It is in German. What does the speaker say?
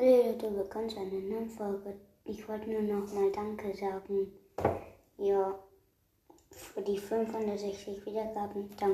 Hallo Leute, willkommen zu einer neuen Folge. Ich wollte nur noch mal Danke sagen. Ja, für die 560 Wiedergaben. Danke.